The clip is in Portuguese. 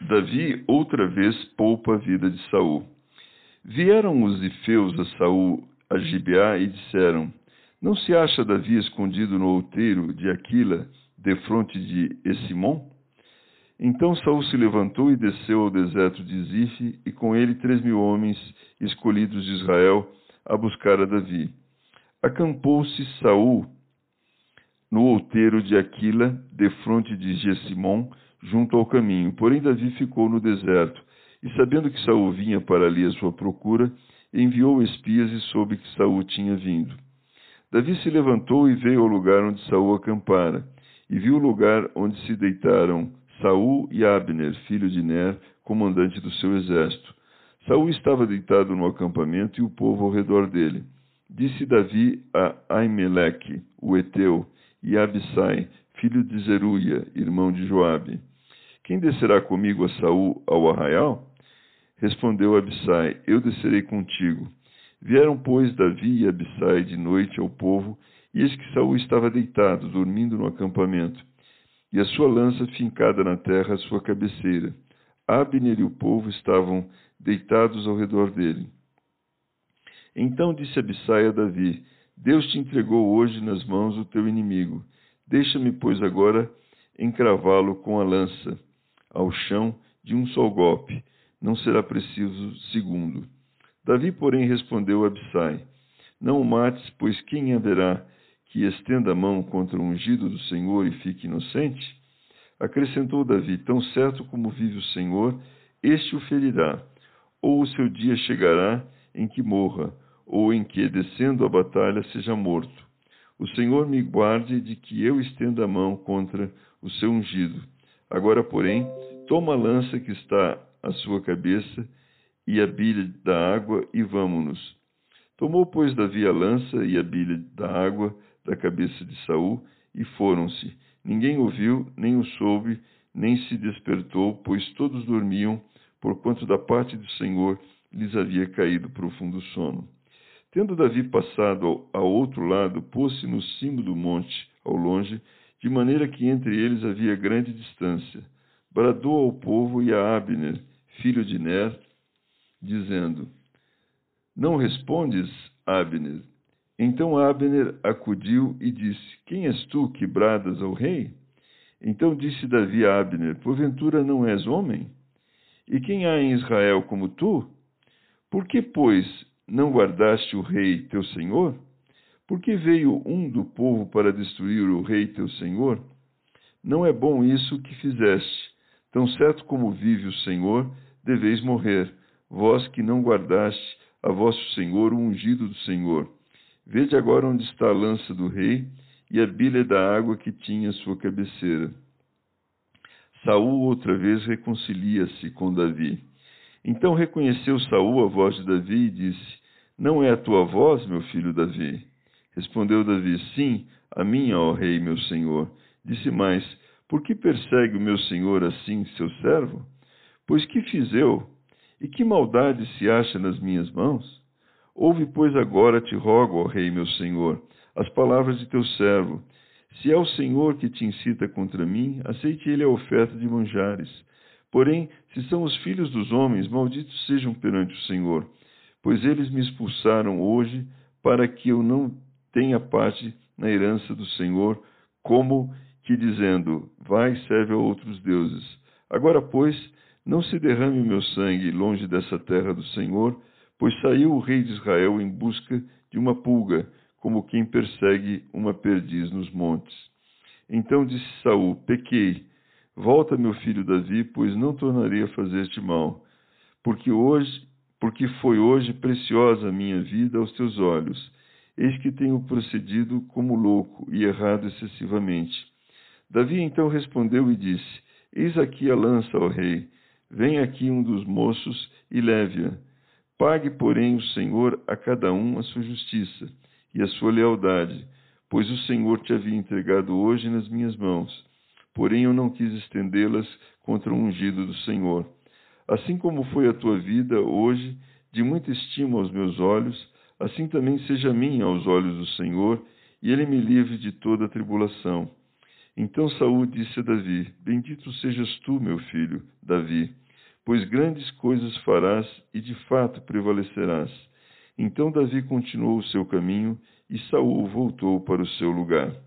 Davi outra vez poupa a vida de Saul. Vieram os ifeus a Saul a Gibeá e disseram: Não se acha Davi escondido no outeiro de Aquila, defronte de Essimon? Então Saul se levantou e desceu ao deserto de Zife, e com ele três mil homens escolhidos de Israel a buscar a Davi. Acampou-se Saul no outeiro de Aquila, defronte de Gessimon, junto ao caminho. Porém, Davi ficou no deserto, e sabendo que Saul vinha para ali à sua procura, enviou espias e soube que Saul tinha vindo. Davi se levantou e veio ao lugar onde Saul acampara, e viu o lugar onde se deitaram Saul e Abner, filho de Ner, comandante do seu exército. Saul estava deitado no acampamento e o povo ao redor dele. Disse Davi a Aimeleque, o Eteu, e Abissai, filho de Zeruia, irmão de Joabe: Quem descerá comigo a Saul ao arraial? Respondeu Abissai: Eu descerei contigo. Vieram, pois, Davi e Abissai de noite ao povo, e eis que Saul estava deitado, dormindo no acampamento, e a sua lança fincada na terra à sua cabeceira. Abner e o povo estavam deitados ao redor dele. Então disse Abissai a Davi: Deus te entregou hoje nas mãos do teu inimigo Deixa-me, pois, agora encravá-lo com a lança ao chão de um só golpe, não será preciso segundo. Davi, porém, respondeu a Abissai: Não o mates, pois quem haverá que estenda a mão contra o ungido do Senhor e fique inocente? Acrescentou Davi: Tão certo como vive o Senhor, este o ferirá, ou o seu dia chegará em que morra, ou em que, descendo a batalha, seja morto. O Senhor me guarde de que eu estenda a mão contra o seu ungido. Agora, porém, toma a lança que está à sua cabeça e a bilha da água e vamo-nos. Tomou, pois, Davi a lança e a bilha da água da cabeça de Saul e foram-se. Ninguém ouviu, nem o soube, nem se despertou, pois todos dormiam, porquanto da parte do Senhor lhes havia caído profundo sono. Tendo Davi passado ao outro lado, pôs-se no cimo do monte, ao longe, de maneira que entre eles havia grande distância. Bradou ao povo e a Abner, filho de Ner, dizendo: Não respondes, Abner? Então Abner acudiu e disse: Quem és tu que bradas ao rei? Então disse Davi a Abner: Porventura não és homem? E quem há em Israel como tu? Por que, pois, não guardaste o rei teu senhor? Por que veio um do povo para destruir o rei teu senhor? Não é bom isso que fizeste. Tão certo como vive o Senhor, deveis morrer, vós que não guardaste a vosso senhor o ungido do Senhor. Vede agora onde está a lança do rei e a bilha da água que tinha sua cabeceira. Saul outra vez reconcilia-se com Davi. Então reconheceu Saul a voz de Davi e disse: Não é a tua voz, meu filho Davi? Respondeu Davi: Sim, a minha, ó rei, meu senhor. Disse mais: Por que persegue o meu senhor assim, seu servo? Pois que fiz eu? E que maldade se acha nas minhas mãos? Ouve, pois, agora, te rogo, ó rei, meu senhor, as palavras de teu servo. Se é o Senhor que te incita contra mim, aceite ele a oferta de manjares Porém, se são os filhos dos homens, malditos sejam perante o Senhor, pois eles me expulsaram hoje para que eu não tenha parte na herança do Senhor, como que dizendo: Vai, serve a outros deuses. Agora, pois, não se derrame o meu sangue longe dessa terra do Senhor, pois saiu o rei de Israel em busca de uma pulga, como quem persegue uma perdiz nos montes. Então disse Saul: Pequei Volta, meu filho Davi, pois não tornarei a fazer-te mal, porque hoje, porque foi hoje preciosa a minha vida aos teus olhos. Eis que tenho procedido como louco e errado excessivamente. Davi então respondeu e disse: Eis aqui a lança, ó rei. Venha aqui um dos moços e leve-a. Pague, porém, o Senhor a cada um a sua justiça e a sua lealdade, pois o Senhor te havia entregado hoje nas minhas mãos. Porém, eu não quis estendê-las contra o ungido do Senhor. Assim como foi a tua vida hoje, de muita estima aos meus olhos, assim também seja minha aos olhos do Senhor, e ele me livre de toda tribulação. Então Saul disse a Davi: Bendito sejas tu, meu filho, Davi, pois grandes coisas farás e de fato prevalecerás. Então Davi continuou o seu caminho e Saul voltou para o seu lugar.